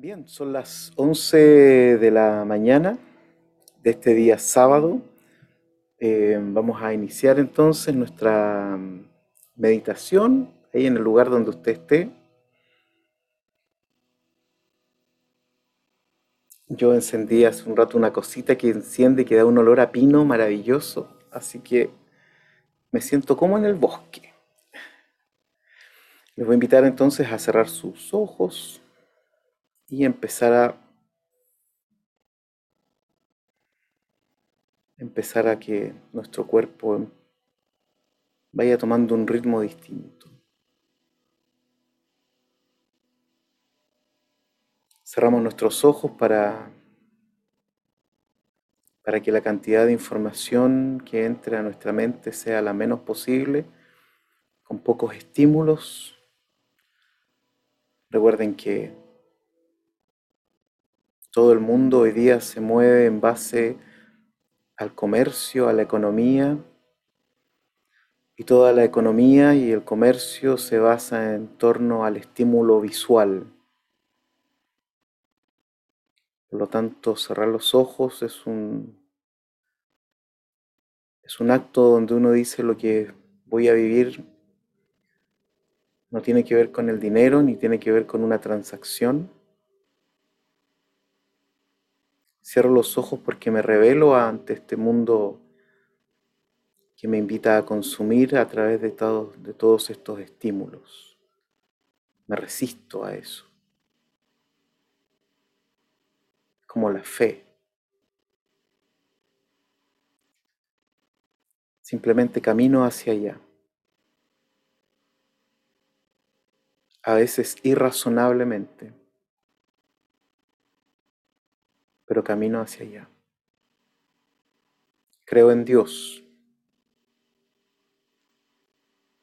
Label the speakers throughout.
Speaker 1: Bien, son las 11 de la mañana de este día sábado. Eh, vamos a iniciar entonces nuestra meditación ahí en el lugar donde usted esté. Yo encendí hace un rato una cosita que enciende y que da un olor a pino maravilloso, así que me siento como en el bosque. Les voy a invitar entonces a cerrar sus ojos y empezar a empezar a que nuestro cuerpo vaya tomando un ritmo distinto. Cerramos nuestros ojos para, para que la cantidad de información que entre a nuestra mente sea la menos posible, con pocos estímulos. Recuerden que todo el mundo hoy día se mueve en base al comercio, a la economía, y toda la economía y el comercio se basa en torno al estímulo visual. Por lo tanto, cerrar los ojos es un, es un acto donde uno dice lo que voy a vivir no tiene que ver con el dinero ni tiene que ver con una transacción Cierro los ojos porque me revelo ante este mundo que me invita a consumir a través de, de todos estos estímulos. Me resisto a eso. Como la fe. Simplemente camino hacia allá. A veces irrazonablemente. Pero camino hacia allá. Creo en Dios,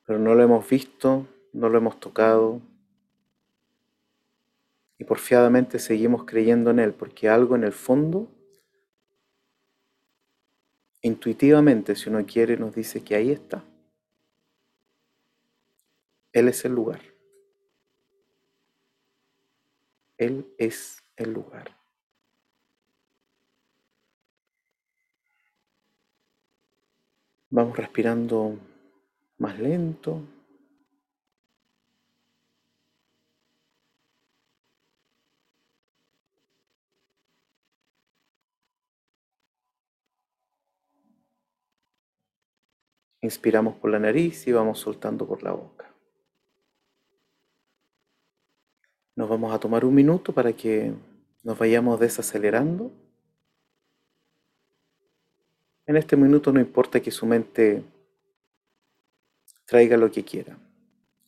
Speaker 1: pero no lo hemos visto, no lo hemos tocado y porfiadamente seguimos creyendo en Él porque algo en el fondo, intuitivamente, si uno quiere, nos dice que ahí está. Él es el lugar. Él es el lugar. Vamos respirando más lento. Inspiramos por la nariz y vamos soltando por la boca. Nos vamos a tomar un minuto para que nos vayamos desacelerando. En este minuto no importa que su mente traiga lo que quiera,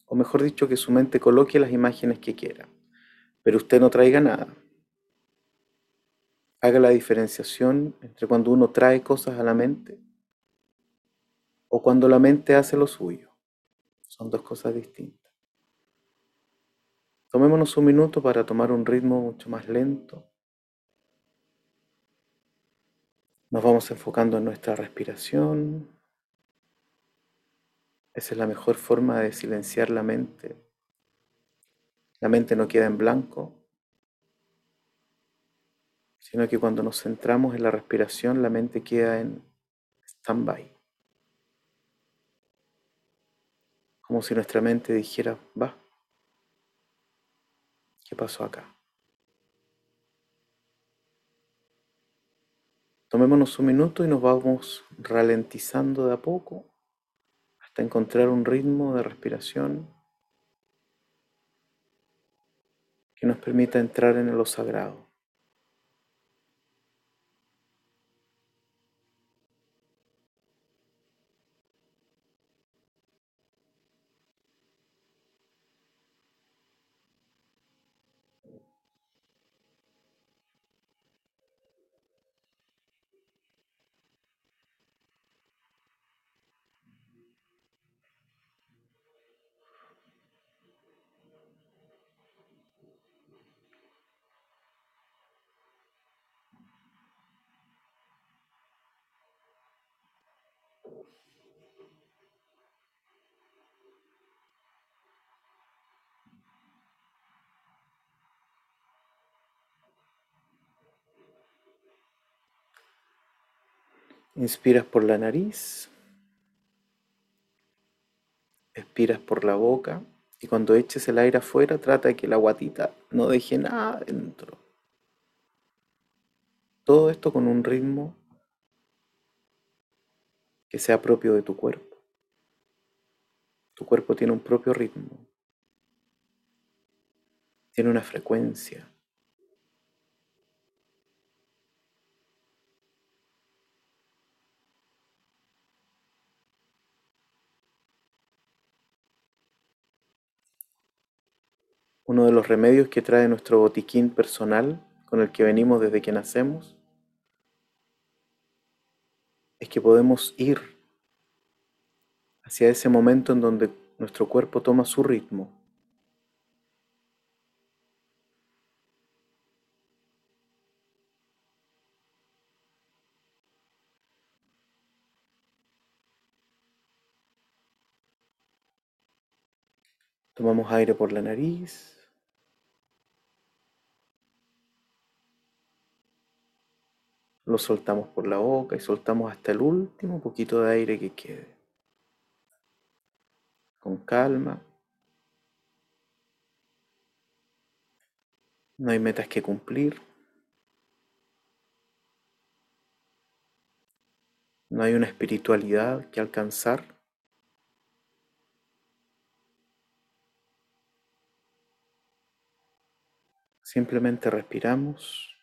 Speaker 1: o mejor dicho, que su mente coloque las imágenes que quiera, pero usted no traiga nada. Haga la diferenciación entre cuando uno trae cosas a la mente o cuando la mente hace lo suyo. Son dos cosas distintas. Tomémonos un minuto para tomar un ritmo mucho más lento Nos vamos enfocando en nuestra respiración. Esa es la mejor forma de silenciar la mente. La mente no queda en blanco, sino que cuando nos centramos en la respiración, la mente queda en stand-by. Como si nuestra mente dijera, va, ¿qué pasó acá? Tomémonos un minuto y nos vamos ralentizando de a poco hasta encontrar un ritmo de respiración que nos permita entrar en lo sagrado. Inspiras por la nariz, expiras por la boca y cuando eches el aire afuera trata de que la guatita no deje nada dentro. Todo esto con un ritmo que sea propio de tu cuerpo. Tu cuerpo tiene un propio ritmo, tiene una frecuencia. Uno de los remedios que trae nuestro botiquín personal con el que venimos desde que nacemos es que podemos ir hacia ese momento en donde nuestro cuerpo toma su ritmo. Tomamos aire por la nariz. Lo soltamos por la boca y soltamos hasta el último poquito de aire que quede. Con calma. No hay metas que cumplir. No hay una espiritualidad que alcanzar. Simplemente respiramos.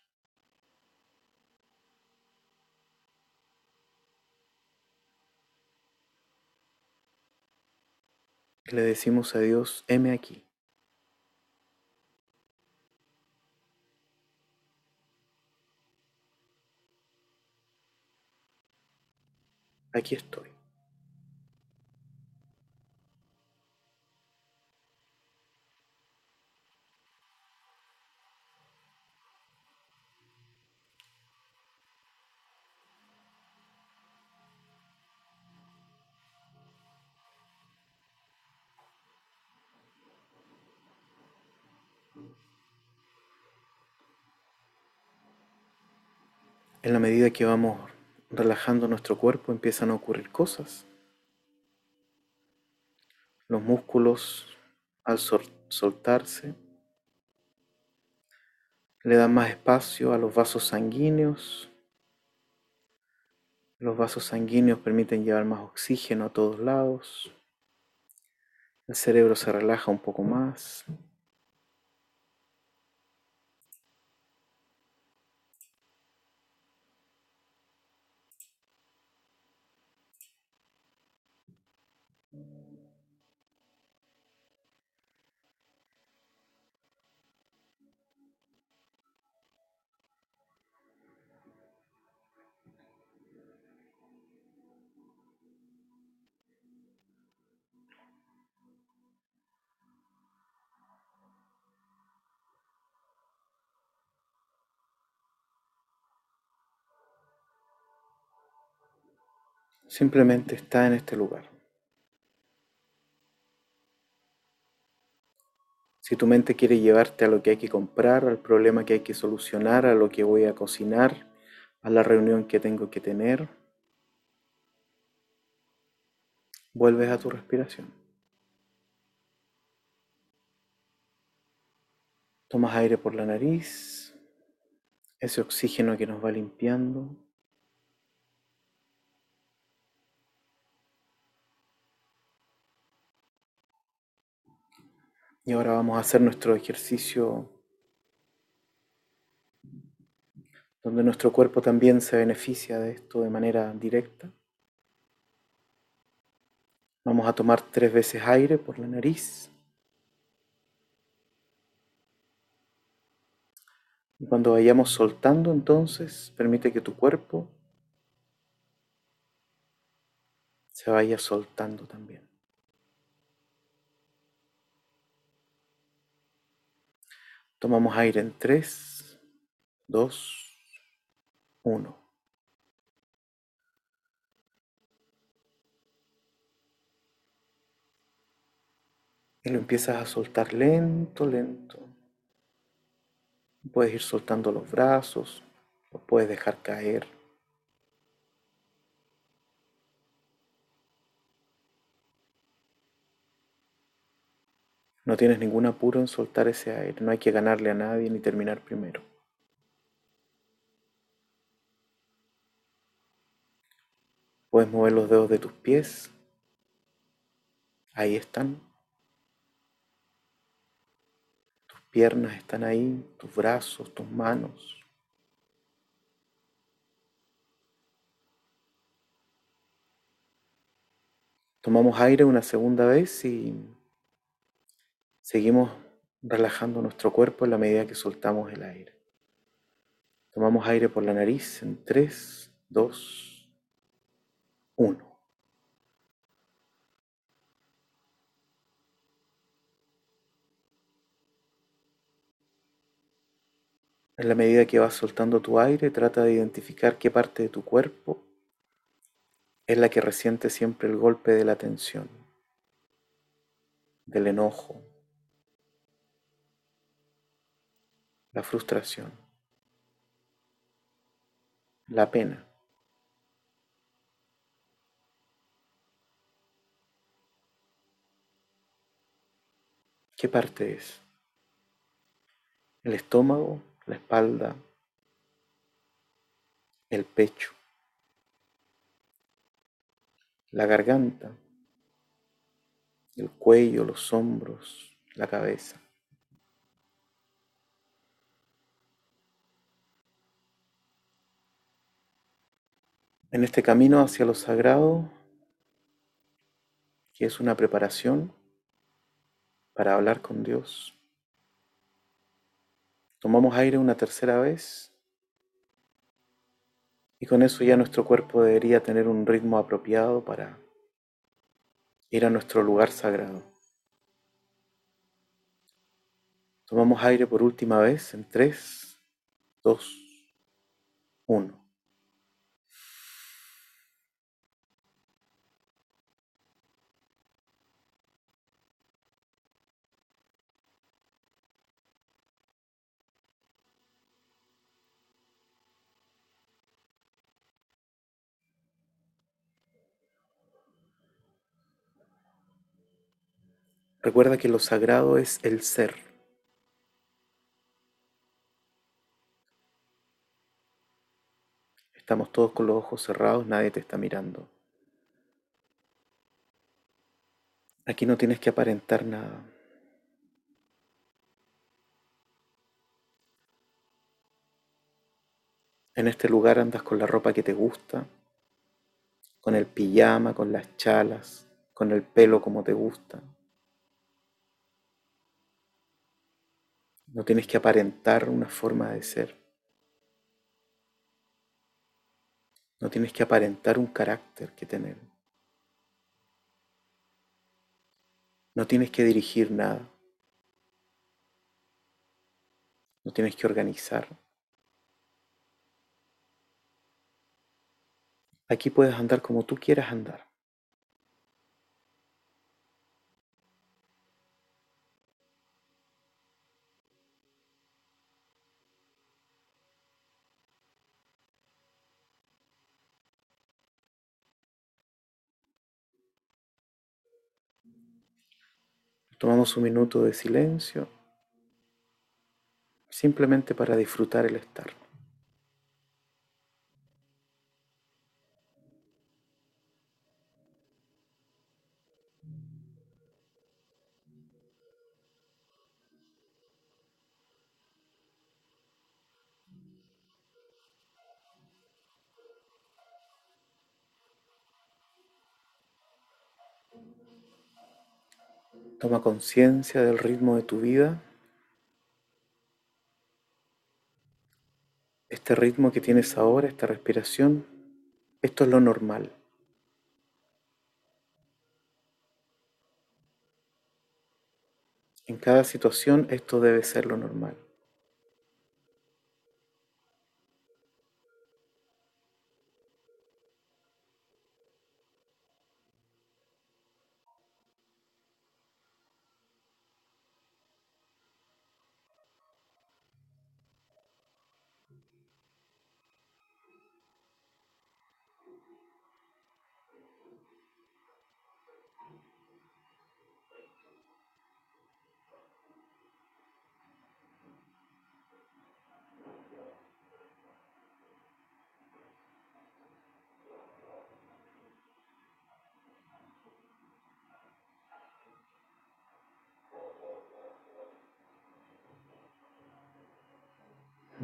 Speaker 1: Le decimos a Dios, heme aquí. Aquí estoy. En la medida que vamos relajando nuestro cuerpo empiezan a ocurrir cosas. Los músculos al soltarse le dan más espacio a los vasos sanguíneos. Los vasos sanguíneos permiten llevar más oxígeno a todos lados. El cerebro se relaja un poco más. Simplemente está en este lugar. Si tu mente quiere llevarte a lo que hay que comprar, al problema que hay que solucionar, a lo que voy a cocinar, a la reunión que tengo que tener, vuelves a tu respiración. Tomas aire por la nariz, ese oxígeno que nos va limpiando. Y ahora vamos a hacer nuestro ejercicio donde nuestro cuerpo también se beneficia de esto de manera directa. Vamos a tomar tres veces aire por la nariz. Y cuando vayamos soltando, entonces, permite que tu cuerpo se vaya soltando también. Tomamos aire en 3, 2, 1. Y lo empiezas a soltar lento, lento. Puedes ir soltando los brazos, los puedes dejar caer. No tienes ningún apuro en soltar ese aire, no hay que ganarle a nadie ni terminar primero. Puedes mover los dedos de tus pies. Ahí están. Tus piernas están ahí, tus brazos, tus manos. Tomamos aire una segunda vez y seguimos relajando nuestro cuerpo en la medida que soltamos el aire. Tomamos aire por la nariz en 3, 2, 1. En la medida que vas soltando tu aire, trata de identificar qué parte de tu cuerpo es la que resiente siempre el golpe de la tensión, del enojo, la frustración, la pena. ¿Qué parte es? ¿El estómago, la espalda, el pecho? la garganta, el cuello, los hombros, la cabeza. En este camino hacia lo sagrado, que es una preparación para hablar con Dios, tomamos aire una tercera vez y con eso ya nuestro cuerpo debería tener un ritmo apropiado para ir a nuestro lugar sagrado. Tomamos aire por última vez en 3, 2, 1. Recuerda que lo sagrado es el ser. Estamos todos con los ojos cerrados, nadie te está mirando. Aquí no tienes que aparentar nada. En este lugar andas con la ropa que te gusta, con el pijama, con las chalas, con el pelo como te gusta. No tienes que aparentar una forma de ser. No tienes que aparentar un carácter que tener. No tienes que dirigir nada. No tienes que organizar. Aquí puedes andar como tú quieras andar. Tomamos un minuto de silencio simplemente para disfrutar el estar. Toma conciencia del ritmo de tu vida. Este ritmo que tienes ahora, esta respiración, esto es lo normal. En cada situación esto debe ser lo normal.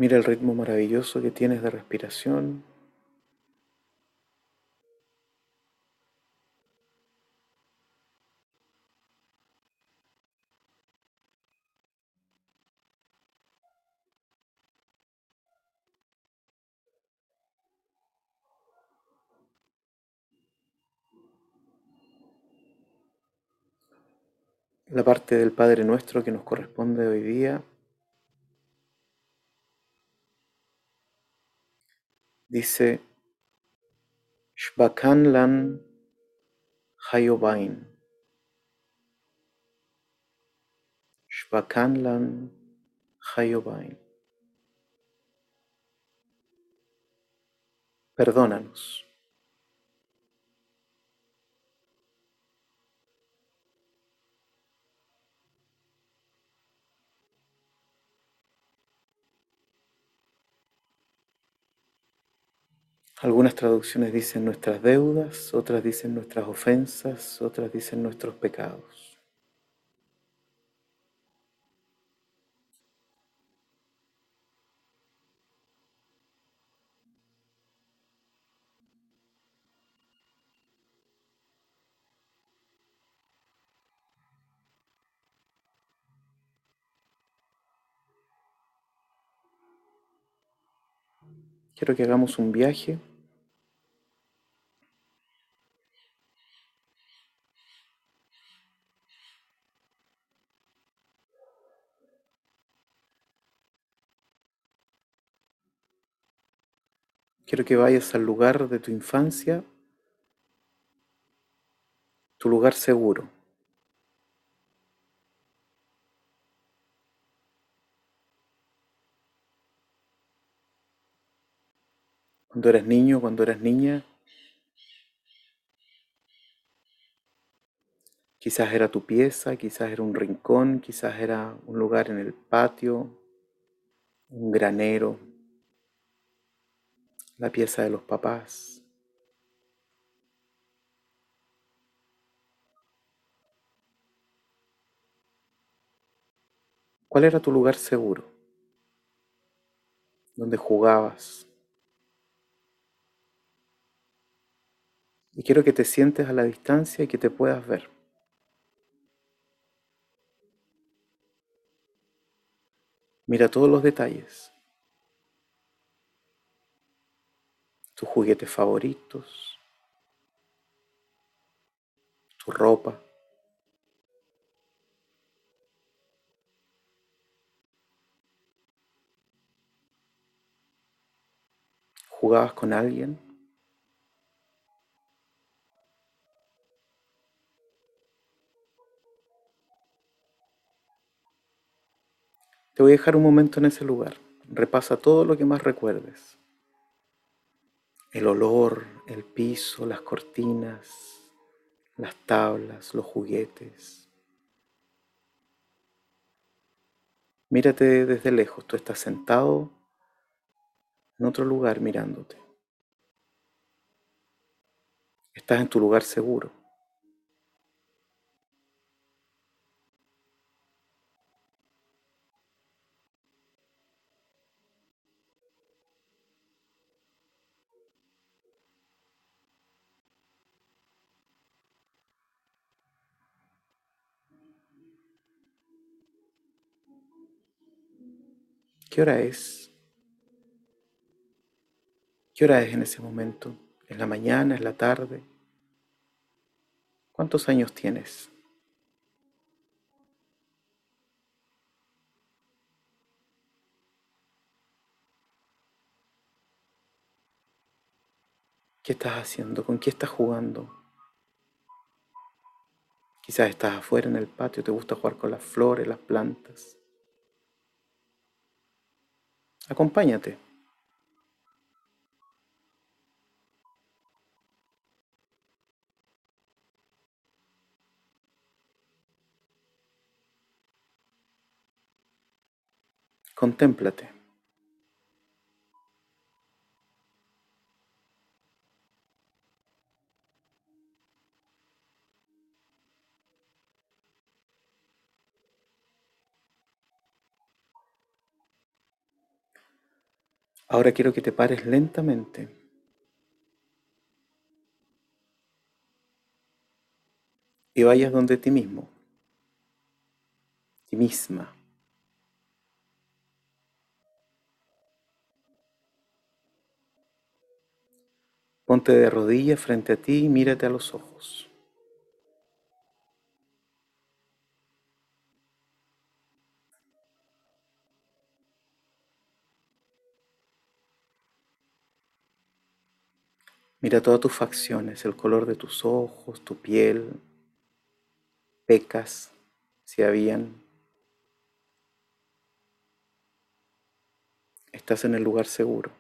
Speaker 1: Mira el ritmo maravilloso que tienes de respiración. La parte del Padre Nuestro que nos corresponde hoy día dice Shvakanlan Hayobain. Shvakanlan Hayobain. Perdónanos. Algunas traducciones dicen nuestras deudas, otras dicen nuestras ofensas, otras dicen nuestros pecados. Quiero que hagamos un viaje Quiero que vayas al lugar de tu infancia, tu lugar seguro. Cuando eres niño, cuando eres niña, quizás era tu pieza, quizás era un rincón, quizás era un lugar en el patio, un granero, la pieza de los papás. ¿Cuál era tu lugar seguro? Donde jugabas. Y quiero que te sientes a la distancia y que te puedas ver. Mira todos los detalles. Tus juguetes favoritos, tu ropa. ¿Jugabas con alguien? Te voy a dejar un momento en ese lugar. Repasa todo lo que más recuerdes el olor, el piso, las cortinas, las tablas, los juguetes. Mírate desde lejos, tú estás sentado en otro lugar mirándote. Estás en tu lugar seguro. ¿Qué hora es? ¿Qué hora es en ese momento? ¿Es la mañana? ¿Es la tarde? ¿Cuántos años tienes? ¿Qué estás haciendo? ¿Con qué estás jugando? Quizás estás afuera en el patio, te gusta jugar con las flores, las plantas. Acompáñate. Contémplate. Ahora quiero que te pares lentamente. Y vayas donde ti mismo, ti misma. Ponte de rodillas frente a ti y mírate a los ojos. Mira todas tus facciones, el color de tus ojos, tu piel, pecas, si habían. Estás en el lugar seguro.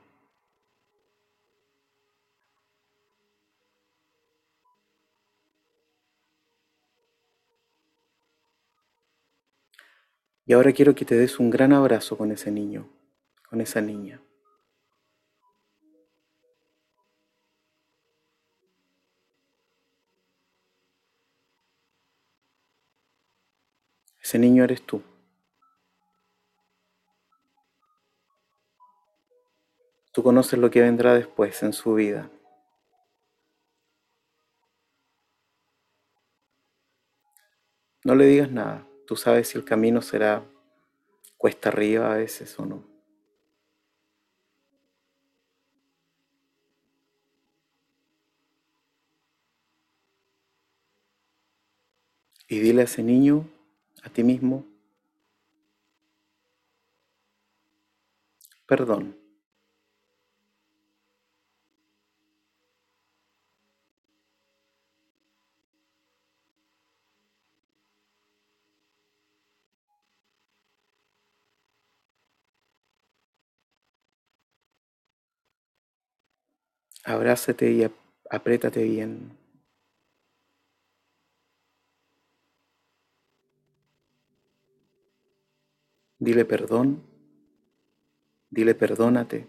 Speaker 1: Y ahora quiero que te des un gran abrazo con ese niño, con esa niña. Ese niño eres tú. Tú conoces lo que vendrá después en su vida. No le digas nada. Tú sabes si el camino será cuesta arriba a veces o no. Y dile a ese niño a ti mismo, perdón. Abrázate y apriétate bien. Dile perdón. Dile perdónate.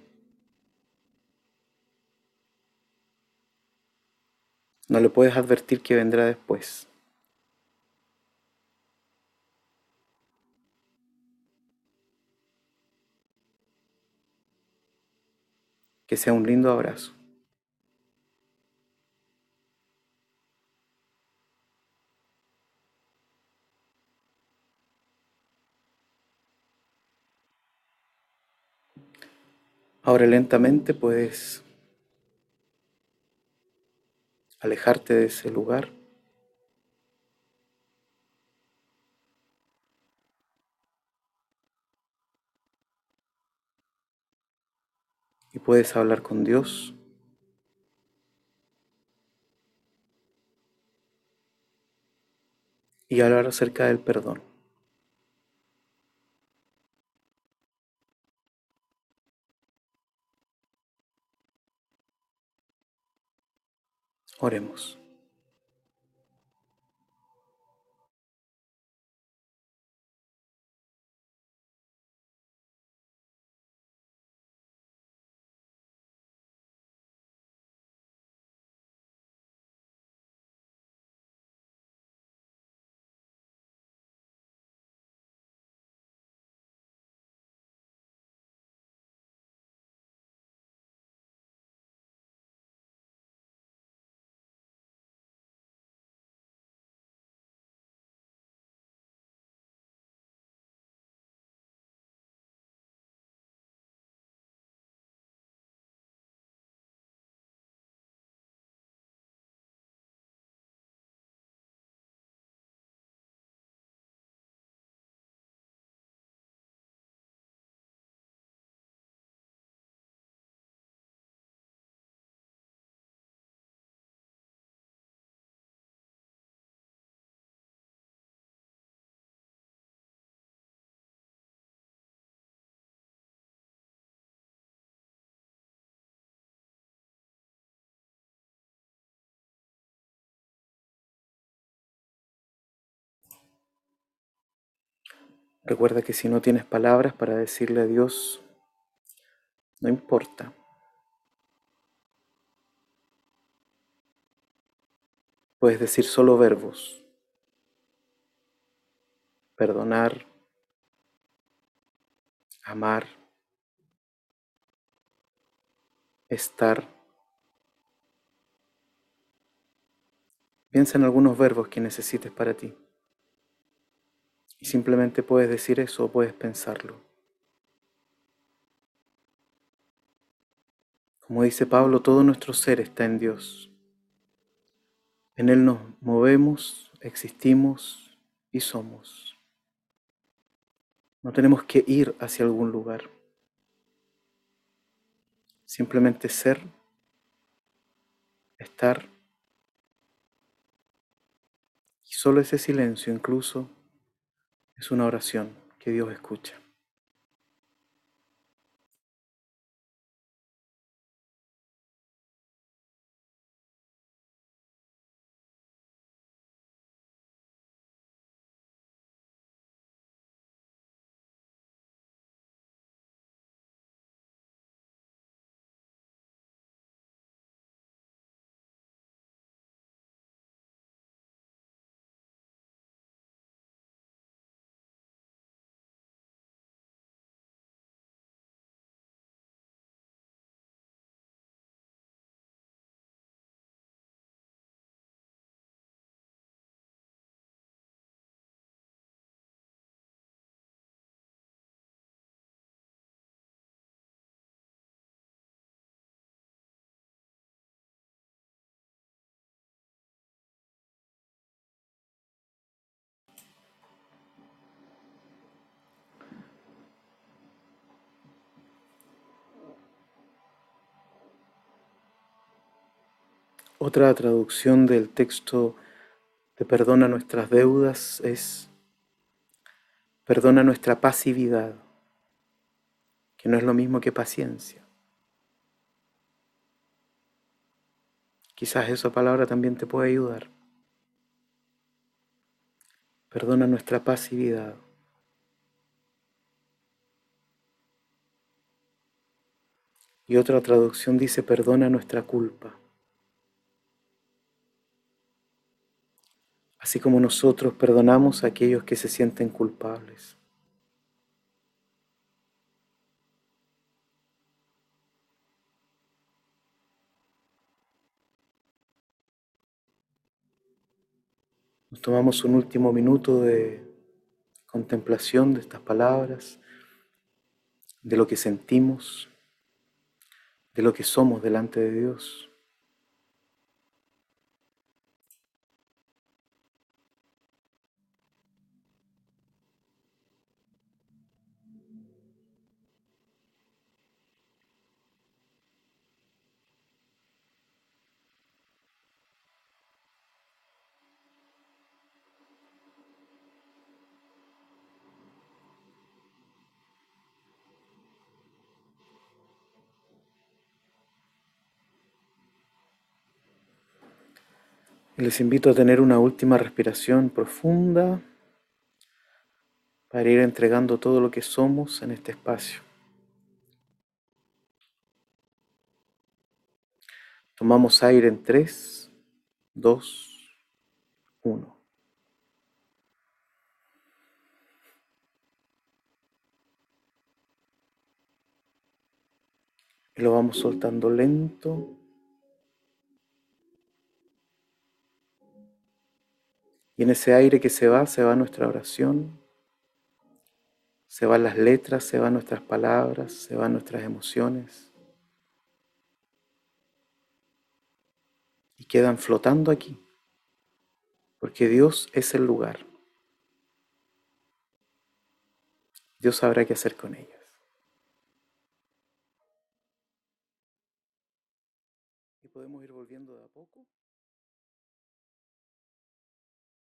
Speaker 1: No le puedes advertir que vendrá después. Que sea un lindo abrazo. Ahora lentamente puedes alejarte de ese lugar. Y puedes hablar con Dios. Y hablar acerca del perdón. Oremos. Recuerda que si no tienes palabras para decirle a Dios, no importa. Puedes decir solo verbos. Perdonar, amar, estar. Piensa en algunos verbos que necesites para ti. Y simplemente puedes decir eso o puedes pensarlo. Como dice Pablo, todo nuestro ser está en Dios. En Él nos movemos, existimos y somos. No tenemos que ir hacia algún lugar. Simplemente ser, estar. Y solo ese silencio incluso es una oración que Dios escucha. Otra traducción del texto de perdona nuestras deudas es perdona nuestra pasividad, que no es lo mismo que paciencia. Quizás esa palabra también te puede ayudar. Perdona nuestra pasividad. Y otra traducción dice, perdona nuestra culpa. Así como nosotros perdonamos a aquellos que se sienten culpables. Nos tomamos un último minuto de contemplación de estas palabras, de lo que sentimos, de lo que somos delante de Dios. Les invito a tener una última respiración profunda para ir entregando todo lo que somos en este espacio. Tomamos aire en 3, 2, 1. Y lo vamos soltando lento Y en ese aire que se va, se va nuestra oración, se van las letras, se van nuestras palabras, se van nuestras emociones. Y quedan flotando aquí, porque Dios es el lugar. Dios sabrá qué hacer con ellos.